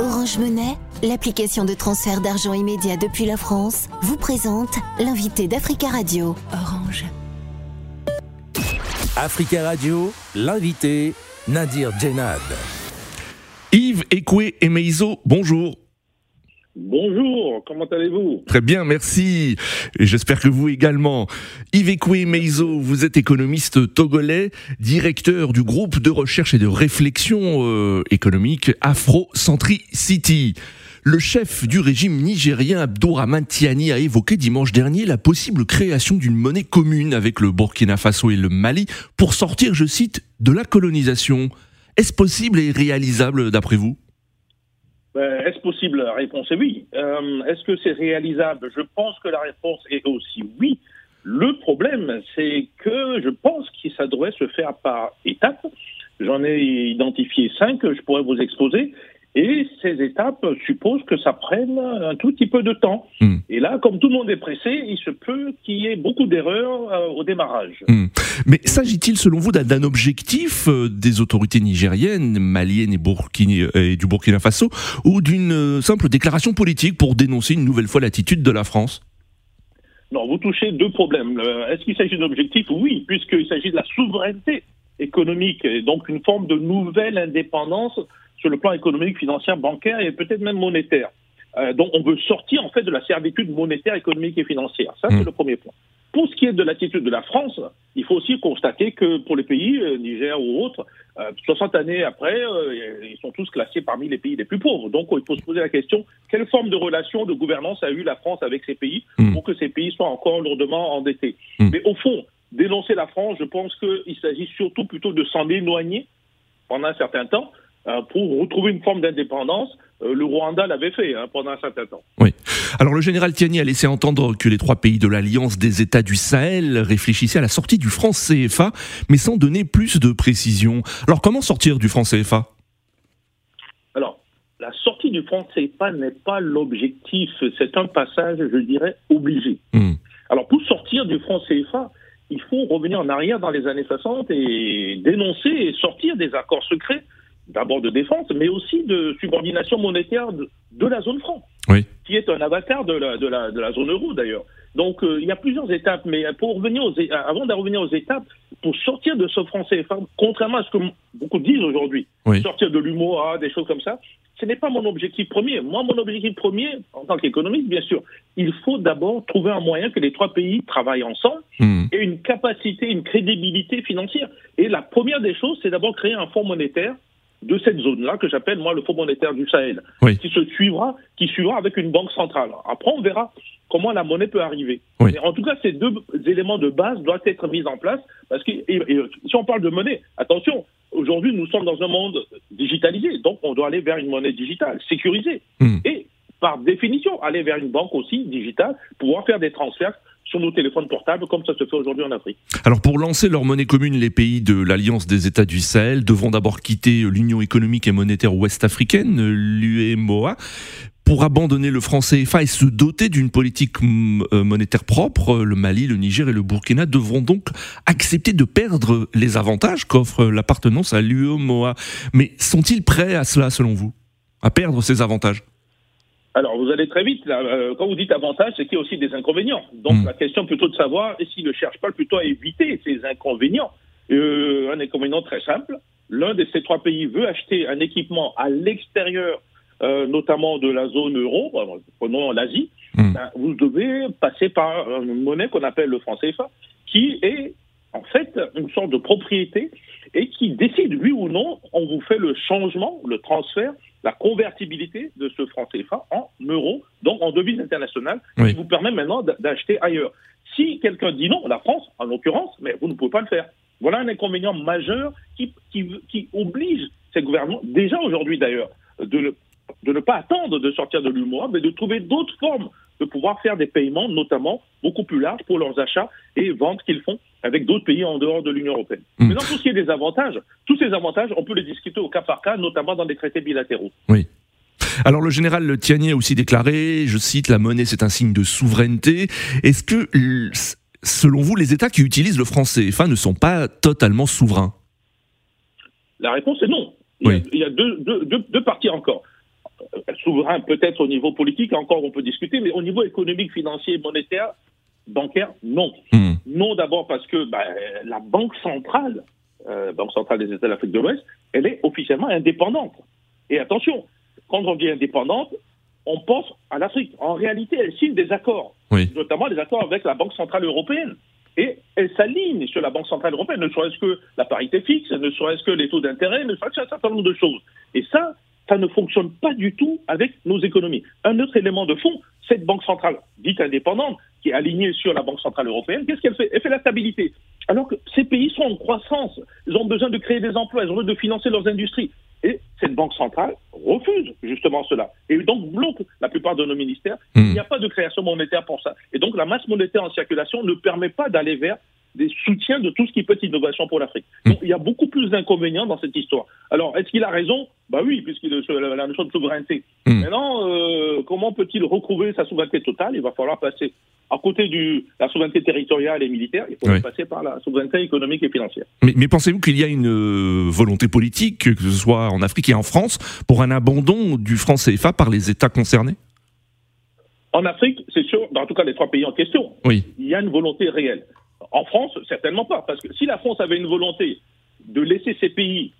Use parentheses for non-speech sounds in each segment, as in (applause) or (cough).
Orange Monnaie, l'application de transfert d'argent immédiat depuis la France, vous présente l'invité d'Africa Radio. Orange. Africa Radio, l'invité Nadir Djenad. Yves Ekwe et Meizo, bonjour. Bonjour, comment allez-vous? Très bien, merci. J'espère que vous également. Yves Ekwe Meizo, vous êtes économiste togolais, directeur du groupe de recherche et de réflexion euh, économique Afro-Centricity. Le chef du régime nigérien Abdourahmane Tiani a évoqué dimanche dernier la possible création d'une monnaie commune avec le Burkina Faso et le Mali pour sortir, je cite, de la colonisation. Est-ce possible et réalisable d'après vous? Est-ce possible? La réponse est oui. Euh, Est-ce que c'est réalisable? Je pense que la réponse est aussi oui. Le problème, c'est que je pense que ça devrait se faire par étapes. J'en ai identifié cinq je pourrais vous exposer. Et ces étapes supposent que ça prenne un tout petit peu de temps. Hmm. Et là, comme tout le monde est pressé, il se peut qu'il y ait beaucoup d'erreurs euh, au démarrage. Hmm. Mais s'agit-il selon vous d'un d'un objectif euh, des autorités nigériennes, maliennes et, Burkini- et du Burkina Faso, ou d'une euh, simple déclaration politique pour dénoncer une nouvelle fois l'attitude de la France? Non, vous touchez deux problèmes. Euh, Est-ce qu'il s'agit d'objectifs Oui, puisqu'il s'agit de la souveraineté économique, et donc une forme de nouvelle indépendance sur le plan économique, financier, bancaire et peut-être même monétaire. Euh, donc on veut sortir en fait de la servitude monétaire, économique et financière. Ça, c'est le premier point. Pour ce qui est de l'attitude de la France, il faut aussi constater que pour les pays, euh, Niger ou autres, euh, 60 années après, euh, ils sont tous classés parmi les pays les plus pauvres. Donc il faut se poser la question, quelle forme de relation de gouvernance a eu la France avec ces pays Mm. pour que ces pays soient encore lourdement endettés? Mm. Mais au fond, dénoncer la France, je pense qu'il s'agit surtout plutôt de s'en éloigner pendant un certain temps euh, pour retrouver une forme d'indépendance. Euh, le Rwanda l'avait fait hein, pendant un certain temps. Alors le général Tiani a laissé entendre que les trois pays de l'Alliance des États du Sahel réfléchissaient à la sortie du franc CFA, mais sans donner plus de précision. Alors comment sortir du franc CFA Alors, la sortie du franc CFA n'est pas l'objectif, c'est un passage, je dirais, obligé. Hmm. Alors, pour sortir du franc CFA, il faut revenir en arrière dans les années 60 et dénoncer et sortir des accords secrets, d'abord de défense, mais aussi de subordination monétaire de, de la zone franc, Oui. qui est un avatar de la, de la, de la zone euro d'ailleurs. Donc, euh, il y a plusieurs étapes, mais pour revenir aux, avant de revenir aux étapes, pour sortir de ce franc CFA, contrairement à ce que beaucoup disent aujourd'hui, Oui. sortir de l'UMOA, des choses comme ça, ce n'est pas mon objectif premier. Moi, mon objectif premier, en tant qu'économiste, bien sûr, il faut d'abord trouver un moyen que les trois pays travaillent ensemble Hmm. et une capacité, une crédibilité financière. Et la première des choses, c'est d'abord créer un fonds monétaire de cette zone-là, que j'appelle moi le fonds monétaire du Sahel, Oui. qui se suivra, qui suivra avec une banque centrale. Après, on verra comment la monnaie peut arriver. Oui. Mais en tout cas, ces deux éléments de base doivent être mis en place, parce que et- et, si on parle de monnaie, attention, aujourd'hui, nous sommes dans un monde digitalisé, donc on doit aller vers une monnaie digitale, sécurisée. Hmm. Et par définition, aller vers une banque aussi digitale, pouvoir faire des transferts sur nos téléphones portables, comme ça se fait aujourd'hui en Afrique. Alors pour lancer leur monnaie commune, les pays de l'Alliance des États du Sahel devront d'abord quitter l'Union économique et monétaire ouest-africaine, l'UEMOA, pour abandonner le franc CFA et se doter d'une politique mm, euh, monétaire propre. Le Mali, le Niger et le Burkina devront donc accepter de perdre les avantages qu'offre l'appartenance à l'UEMOA. Mais sont-ils prêts à cela selon vous À perdre ces avantages? Alors, vous allez très vite. Là. Euh, quand vous dites avantage, c'est qu'il y a aussi des inconvénients. Donc, Mm. la question plutôt de savoir et s'ils ne cherchent pas plutôt à éviter ces inconvénients. Euh, un inconvénient très simple. L'un de ces trois pays veut acheter un équipement à l'extérieur, euh, notamment de la zone euro, prenons l'Asie. Mm. Ben, vous devez passer par une monnaie qu'on appelle le franc CFA, qui est en fait une sorte de propriété et qui décide, oui ou non, on vous fait le changement, le transfert, la convertibilité de ce franc CFA en euros, donc en devise internationale, Oui. qui vous permet maintenant d'a- d'acheter ailleurs. Si quelqu'un dit non, la France, en l'occurrence, mais vous ne pouvez pas le faire. Voilà un inconvénient majeur qui, qui, qui oblige ces gouvernements, déjà aujourd'hui d'ailleurs, de ne, de ne pas attendre de sortir de l'UMOA, mais de trouver d'autres formes de pouvoir faire des paiements, notamment beaucoup plus larges pour leurs achats et ventes qu'ils font avec d'autres pays en dehors de l'Union européenne. Mm. Maintenant, pour ce qui est des avantages, tous ces avantages, on peut les discuter au cas par cas, notamment dans des traités bilatéraux. Alors le général Tiani a aussi déclaré, je cite, la monnaie c'est un signe de souveraineté. Est-ce que, selon vous, les États qui utilisent le franc CFA ne sont pas totalement souverains? La réponse est non. Il y a, Oui. il y a deux, deux, deux, deux parties encore. Souverain peut-être au niveau politique, encore on peut discuter, mais au niveau économique, financier, monétaire, bancaire, non. Hmm. Non d'abord parce que bah, la Banque centrale, euh, Banque centrale des États d'Afrique de l'Ouest, elle est officiellement indépendante. Et attention, quand on dit indépendante, on pense à l'Afrique. En réalité, elle signe des accords, Oui. notamment des accords avec la Banque centrale européenne. Et elle s'aligne sur la Banque centrale européenne, ne serait-ce que la parité fixe, ne serait-ce que les taux d'intérêt, ne serait-ce qu'un certain nombre de choses. Et ça, ça ne fonctionne pas du tout avec nos économies. Un autre élément de fond, cette Banque centrale dite indépendante, qui est alignée sur la Banque centrale européenne, qu'est-ce qu'elle fait? Elle fait la stabilité. Alors que ces pays sont en croissance, ils ont besoin de créer des emplois, ils ont besoin de financer leurs industries. Et cette banque centrale refuse justement cela. Et donc bloque la plupart de nos ministères. Hmm. Il n'y a pas de création monétaire pour ça. Et donc la masse monétaire en circulation ne permet pas d'aller vers des soutiens de tout ce qui peut être innovation pour l'Afrique. Donc il y a beaucoup plus d'inconvénients dans cette histoire. Alors est-ce qu'il a raison? Bah oui, puisqu'il sur la notion de souveraineté. Hmm. Maintenant, euh, comment peut-il recouvrer sa souveraineté totale? Il va falloir passer à côté de la souveraineté territoriale et militaire, il faut Oui. passer par la souveraineté économique et financière. Mais, mais pensez-vous qu'il y a une euh, volonté politique, que ce soit en Afrique et en France, pour un abandon du franc CFA par les États concernés? En Afrique, c'est sûr, dans tout cas les trois pays en question, Oui. il y a une volonté réelle. En France, certainement pas, parce que si la France avait une volonté de laisser ces pays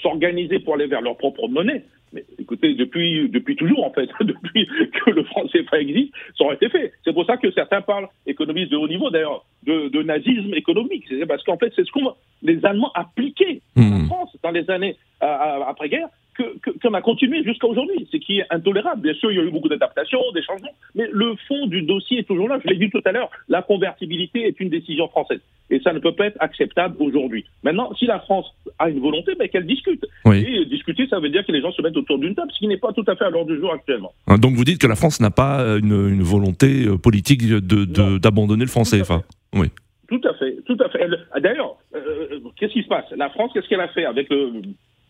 s'organiser pour aller vers leur propre monnaie, mais écoutez, depuis, depuis toujours en fait, (laughs) depuis que le franc CFA existe, ça aurait été fait. C'est pour ça que certains parlent, économistes de haut niveau d'ailleurs, de, de nazisme économique. C'est parce qu'en fait, c'est ce qu'on les Allemands appliquaient en Hmm. France dans les années après-guerre que- que- qu'on a continué jusqu'à aujourd'hui, ce qui est intolérable. Bien sûr, il y a eu beaucoup d'adaptations, des changements, mais le fond du dossier est toujours là. Je l'ai dit tout à l'heure, la convertibilité est une décision française. Et ça ne peut pas être acceptable aujourd'hui. Maintenant, si la France a une volonté, ben, qu'elle discute. Oui. Et discuter, ça veut dire que les gens se mettent autour d'une table, ce qui n'est pas tout à fait à l'ordre du jour actuellement. Hein, Donc vous dites que la France n'a pas euh, une, une volonté euh, politique de- d'abandonner le à CFA. Oui. Tout à fait, tout à fait. D'ailleurs, euh, qu'est-ce qui se passe? La France, qu'est-ce qu'elle a fait avec le-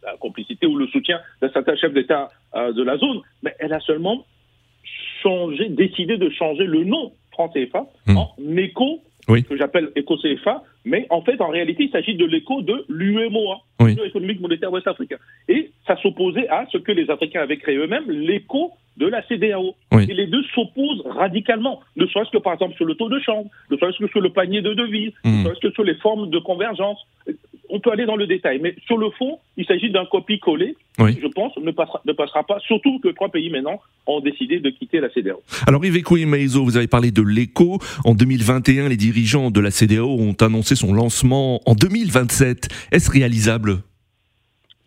la complicité ou le soutien d'un certain chef d'État euh, de la zone Mais elle a seulement changé, décidé de changer le nom franc CFA Hmm. en éco, Oui. que j'appelle éco CFA, mais en fait, en réalité, il s'agit de l'écho de l'UEMOA, Oui. l'Union économique monétaire ouest-africaine. Et ça s'opposait à ce que les Africains avaient créé eux-mêmes, l'écho de la CDAO. Oui. Et les deux s'opposent radicalement, ne serait-ce que par exemple sur le taux de change, ne serait-ce que sur le panier de devises, Hmm. ne serait-ce que sur les formes de convergence. On peut aller dans le détail, mais sur le fond, il s'agit d'un copie-coller Oui. qui, je pense, ne passera, ne passera pas, surtout que trois pays maintenant ont décidé de quitter la CDAO. Alors Iveco et Maizo, vous avez parlé de l'éco. En 2021, les dirigeants de la CDAO ont annoncé son lancement en 2027. Est-ce réalisable?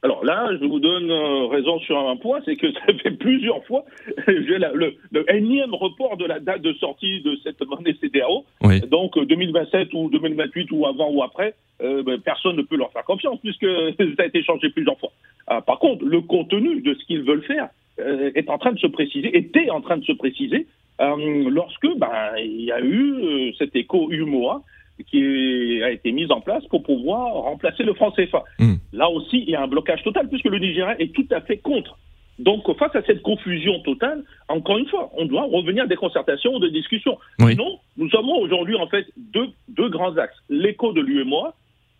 Alors là, je vous donne euh, raison sur un point, c'est que (laughs) ça fait plusieurs fois (laughs) j'ai le, le énième report de la date de sortie de cette monnaie CDAO. Oui. Donc euh, 2027 ou 2028 ou avant ou après, euh, ben, personne ne peut leur faire confiance puisque (laughs) ça a été changé plusieurs fois. Ah, par contre, le contenu de ce qu'ils veulent faire euh, est en train de se préciser, était en train de se préciser euh, lorsque ben, il y a eu euh, cet écho UMOA qui a été mise en place pour pouvoir remplacer le franc CFA. Hmm. Là aussi, il y a un blocage total puisque le Nigeria est tout à fait contre. Donc, face à cette confusion totale, encore une fois, on doit revenir à des concertations, des discussions. Oui. Sinon, nous avons aujourd'hui en fait deux, deux grands axes. L'écho de l'UMOA,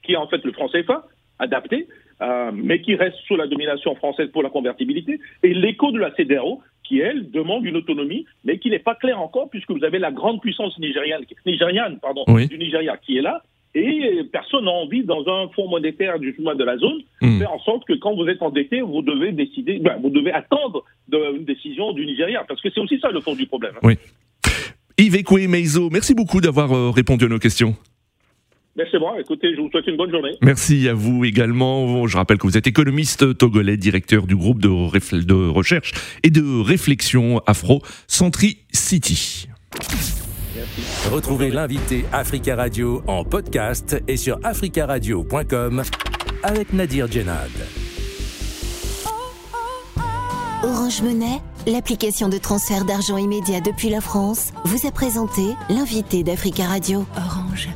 qui est en fait le franc CFA, adapté, euh, mais qui reste sous la domination française pour la convertibilité, et l'écho de la CDAO, qui, elle, demande une autonomie, mais qui n'est pas claire encore, puisque vous avez la grande puissance nigériane, nigériane pardon, Oui. du Nigeria qui est là, et personne n'a envie, dans un fonds monétaire du chemin de la zone, Hmm. faire en sorte que quand vous êtes endetté, vous devez décider, ben, vous devez attendre de- une décision du Nigeria, parce que c'est aussi ça le fond du problème. hein. Iveco et Maizo, merci beaucoup d'avoir euh, répondu à nos questions. Mais c'est bon, écoutez, je vous souhaite une bonne journée. Merci à vous également. Je rappelle que vous êtes économiste togolais, directeur du groupe de recherche et de réflexion Afro Centri City. Retrouvez l'invité Africa Radio en podcast et sur africaradio.com avec Nadir Djenad. Orange Monnaie, l'application de transfert d'argent immédiat depuis la France, vous a présenté l'invité d'Africa Radio. Orange.